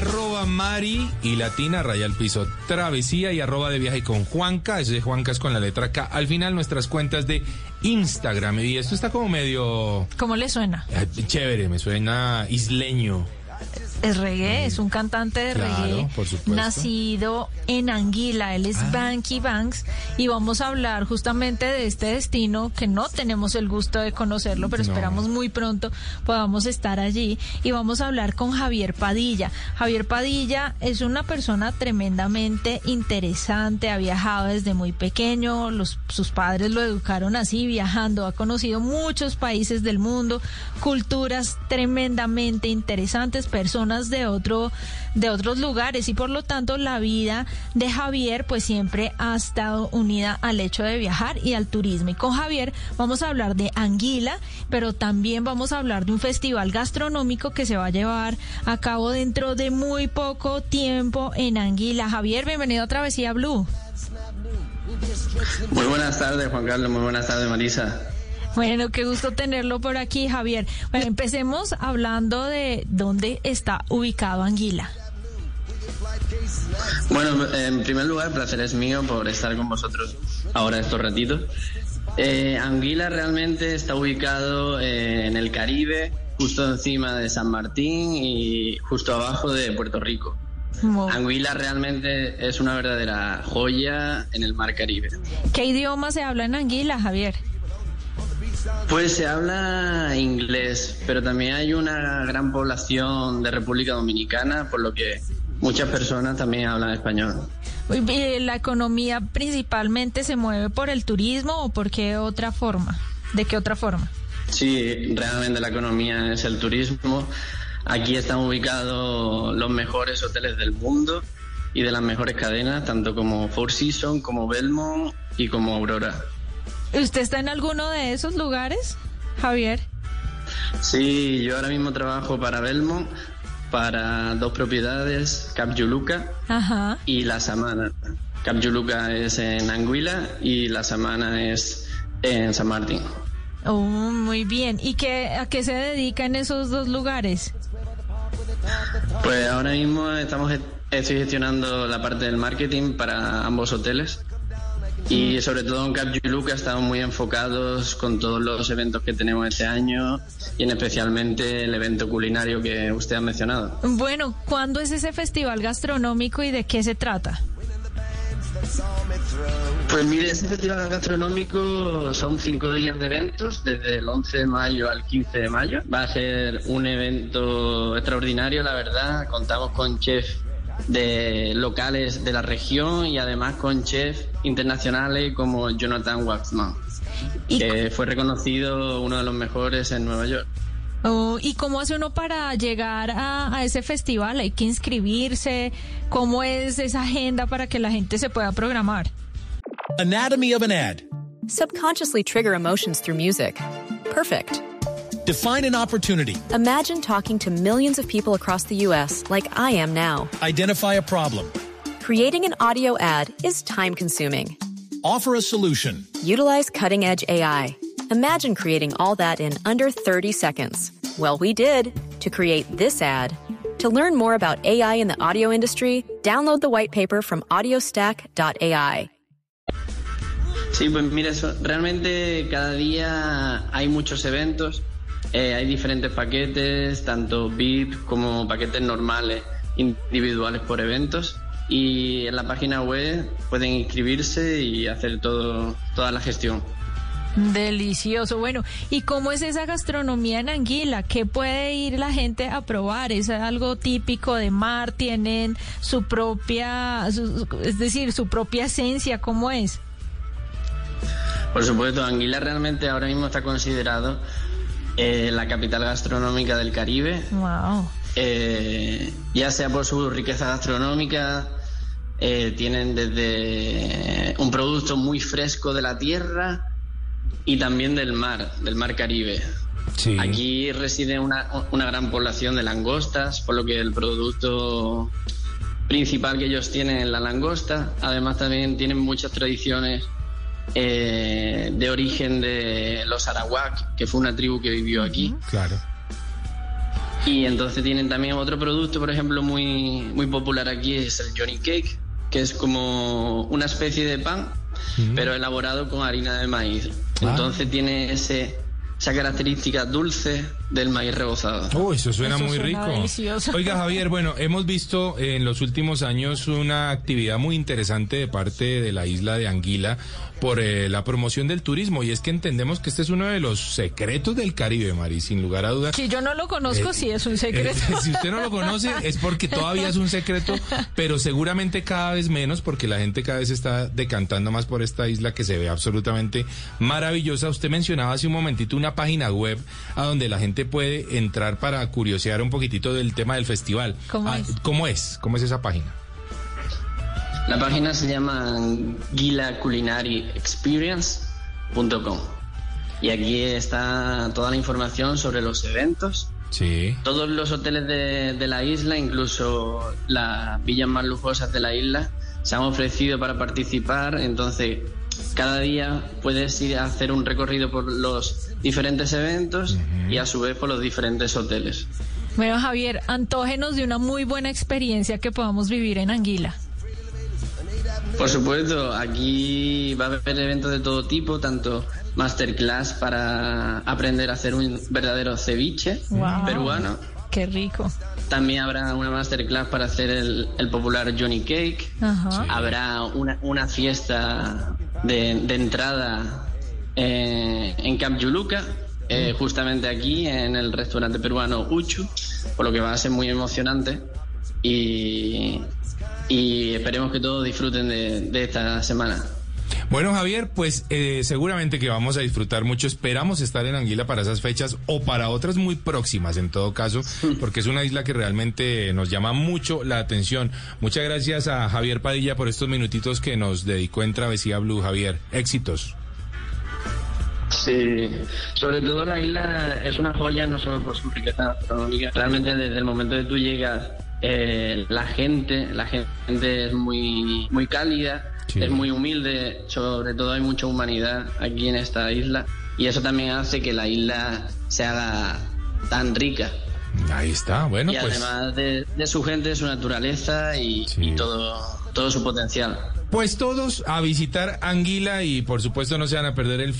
Arroba Mari y Latina, raya al piso, travesía y arroba de viaje con Juanca, ese Juanca es con la letra K. Al final nuestras cuentas de Instagram y esto está como medio ¿Cómo le suena? eh, chévere, me suena isleño. Es reggae, es un cantante de Claro, reggae por nacido en Anguila, él es Banky Banks y vamos a hablar justamente de este destino que no tenemos el gusto de conocerlo, pero No. esperamos muy pronto podamos estar allí y vamos a hablar con Javier Padilla. Javier Padilla es una persona tremendamente interesante, ha viajado desde muy pequeño, los, sus padres lo educaron así, viajando, ha conocido muchos países del mundo, culturas tremendamente interesantes, personas de otro de otros lugares y por lo tanto la vida de Javier pues siempre ha estado unida al hecho de viajar y al turismo. Y con Javier vamos a hablar de Anguila, pero también vamos a hablar de un festival gastronómico que se va a llevar a cabo dentro de muy poco tiempo en Anguila. Javier, bienvenido a Travesía Blue. Muy buenas tardes, Juan Carlos. Muy buenas tardes, Marisa. Bueno, qué gusto tenerlo por aquí, Javier. Bueno, empecemos hablando de dónde está ubicado Anguila. Bueno, en primer lugar, placer es mío por estar con vosotros ahora estos ratitos. Eh, Anguila realmente está ubicado eh, en el Caribe, justo encima de San Martín y justo abajo de Puerto Rico. Anguila realmente es una verdadera joya en el mar Caribe. ¿Qué idioma se habla en Anguila, Javier? Pues se habla inglés, pero también hay una gran población de República Dominicana, por lo que muchas personas también hablan español. Y ¿La economía principalmente se mueve por el turismo o por qué otra forma? ¿De qué otra forma? Sí, realmente la economía es el turismo. Aquí están ubicados los mejores hoteles del mundo y de las mejores cadenas, tanto como Four Seasons, como Belmont y como Aurora. ¿Usted está en alguno de esos lugares, Javier? Sí, yo ahora mismo trabajo para Belmont, para dos propiedades, Cap Juluca Ajá. y La Samana. Cap Juluca es en Anguila y La Samana es en San Martín. Oh, muy bien. ¿Y qué, a qué se dedica en esos dos lugares? Pues ahora mismo estamos estoy gestionando la parte del marketing para ambos hoteles y sobre todo en Cap Juluca estamos muy enfocados con todos los eventos que tenemos este año y en especialmente el evento culinario que usted ha mencionado. Bueno, ¿cuándo es ese festival gastronómico y de qué se trata? Pues mire, este festival gastronómico son cinco días de eventos, desde el 11 de mayo al 15 de mayo. Va a ser un evento extraordinario, la verdad. Contamos con chefs de locales de la región y además con chefs internacionales como Jonathan Waxman, ¿Y, que fue reconocido uno de los mejores en Nueva York. oh, ¿y cómo hace uno para llegar a, a ese festival? ¿Hay que inscribirse? ¿Cómo es esa agenda para que la gente se pueda programar? Anatomy of an ad. Subconsciously trigger emotions through music. Perfect. Define an opportunity. Imagine talking to millions of people across the U.S. like I am now. Identify a problem. Creating an audio ad is time consuming. Offer a solution. Utilize cutting edge AI. Imagine creating all that in under 30 seconds. Well, we did to create this ad. To learn more about AI in the audio industry, download the white paper from audiostack.ai. Sí, pues mira, eso, realmente cada día hay muchos eventos, eh, hay diferentes paquetes, tanto VIP como paquetes normales, individuales por eventos. y en la página web pueden inscribirse y hacer todo, toda la gestión. Delicioso. Bueno, ¿y cómo es esa gastronomía en Anguila? ¿Qué puede ir la gente a probar? ¿Es algo típico de mar? ¿Tienen su propia, es decir, su propia esencia? ¿Cómo es? Por supuesto, Anguila realmente ahora mismo está considerado eh, la capital gastronómica del Caribe. Wow. Eh, ya sea por su riqueza gastronómica, eh, tienen desde un producto muy fresco de la tierra y también del mar, del mar Caribe. Aquí reside una, una, gran población de langostas, por lo que el producto principal que ellos tienen es la langosta. Además también tienen muchas tradiciones eh, de origen de los arawak, que fue una tribu que vivió aquí. Claro. Y entonces tienen también otro producto, por ejemplo, muy, muy popular aquí, es el Johnny Cake, que es como una especie de pan, pero elaborado con harina de maíz. Ah. Entonces tiene ese, esa característica dulce del maíz rebozado. Oh, eso suena muy rico. Oiga, Javier, bueno, hemos visto en los últimos años una actividad muy interesante de parte de la isla de Anguila por eh, la promoción del turismo y es que entendemos que este es uno de los secretos del Caribe, Mari, sin lugar a dudas. Si yo no lo conozco, eh, sí es un secreto. Eh, si usted no lo conoce es porque todavía es un secreto, pero seguramente cada vez menos porque la gente cada vez está decantando más por esta isla que se ve absolutamente maravillosa. Usted mencionaba hace un momentito una página web a donde la gente puede entrar para curiosear un poquitito del tema del festival. ¿Cómo, ah, es? ¿Cómo es? ¿Cómo es esa página? La página se llama guilaculinariexperience.com y aquí está toda la información sobre los eventos. Sí. Todos los hoteles de, la isla, incluso las villas más lujosas de la isla, se han ofrecido para participar. Entonces, cada día puedes ir a hacer un recorrido por los diferentes eventos y a su vez por los diferentes hoteles. Bueno, Javier, antógenos de una muy buena experiencia que podamos vivir en Anguila. Por supuesto, aquí va a haber eventos de todo tipo, tanto masterclass para aprender a hacer un verdadero ceviche peruano. Qué rico. También habrá una masterclass para hacer el, popular Johnny Cake. Habrá una, fiesta de, entrada eh, en Camp Yuluca, eh, mm. justamente aquí en el restaurante peruano Uchu, por lo que va a ser muy emocionante. Y, y esperemos que todos disfruten de, esta semana. Bueno, Javier, pues eh, seguramente que vamos a disfrutar mucho. Esperamos estar en Anguila para esas fechas o para otras muy próximas, en todo caso, porque es una isla que realmente nos llama mucho la atención. Muchas gracias a Javier Padilla por estos minutitos que nos dedicó en Travesía Blue. Javier, éxitos. Sí, sobre todo la isla es una joya no solo por su riqueza astronómica, realmente desde el momento que tú llegas eh, la gente, la gente es muy, muy cálida, es muy humilde, sobre todo hay mucha humanidad aquí en esta isla y eso también hace que la isla se haga tan rica. Ahí está, bueno. Y pues además de, su gente, su naturaleza y, y todo, todo su potencial. Pues todos a visitar Anguila y por supuesto no se van a perder el,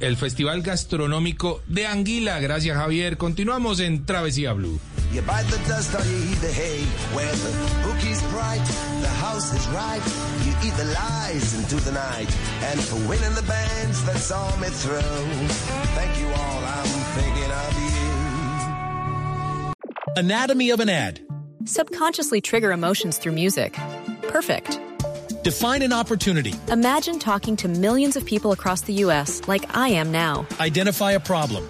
el Festival Gastronómico de Anguila. Gracias Javier. Continuamos en Travesía Blue. You bite the dust or you eat the hay. Where the bookie's bright, the house is. You eat the lies into the night. And for winning the bands that saw me through. Thank you all, I'm thinking of you. Anatomy of an ad. Subconsciously trigger emotions through music. Perfect. Define an opportunity. Imagine talking to millions of people across the U.S. like I am now. Identify a problem.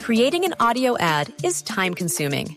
Creating an audio ad is time consuming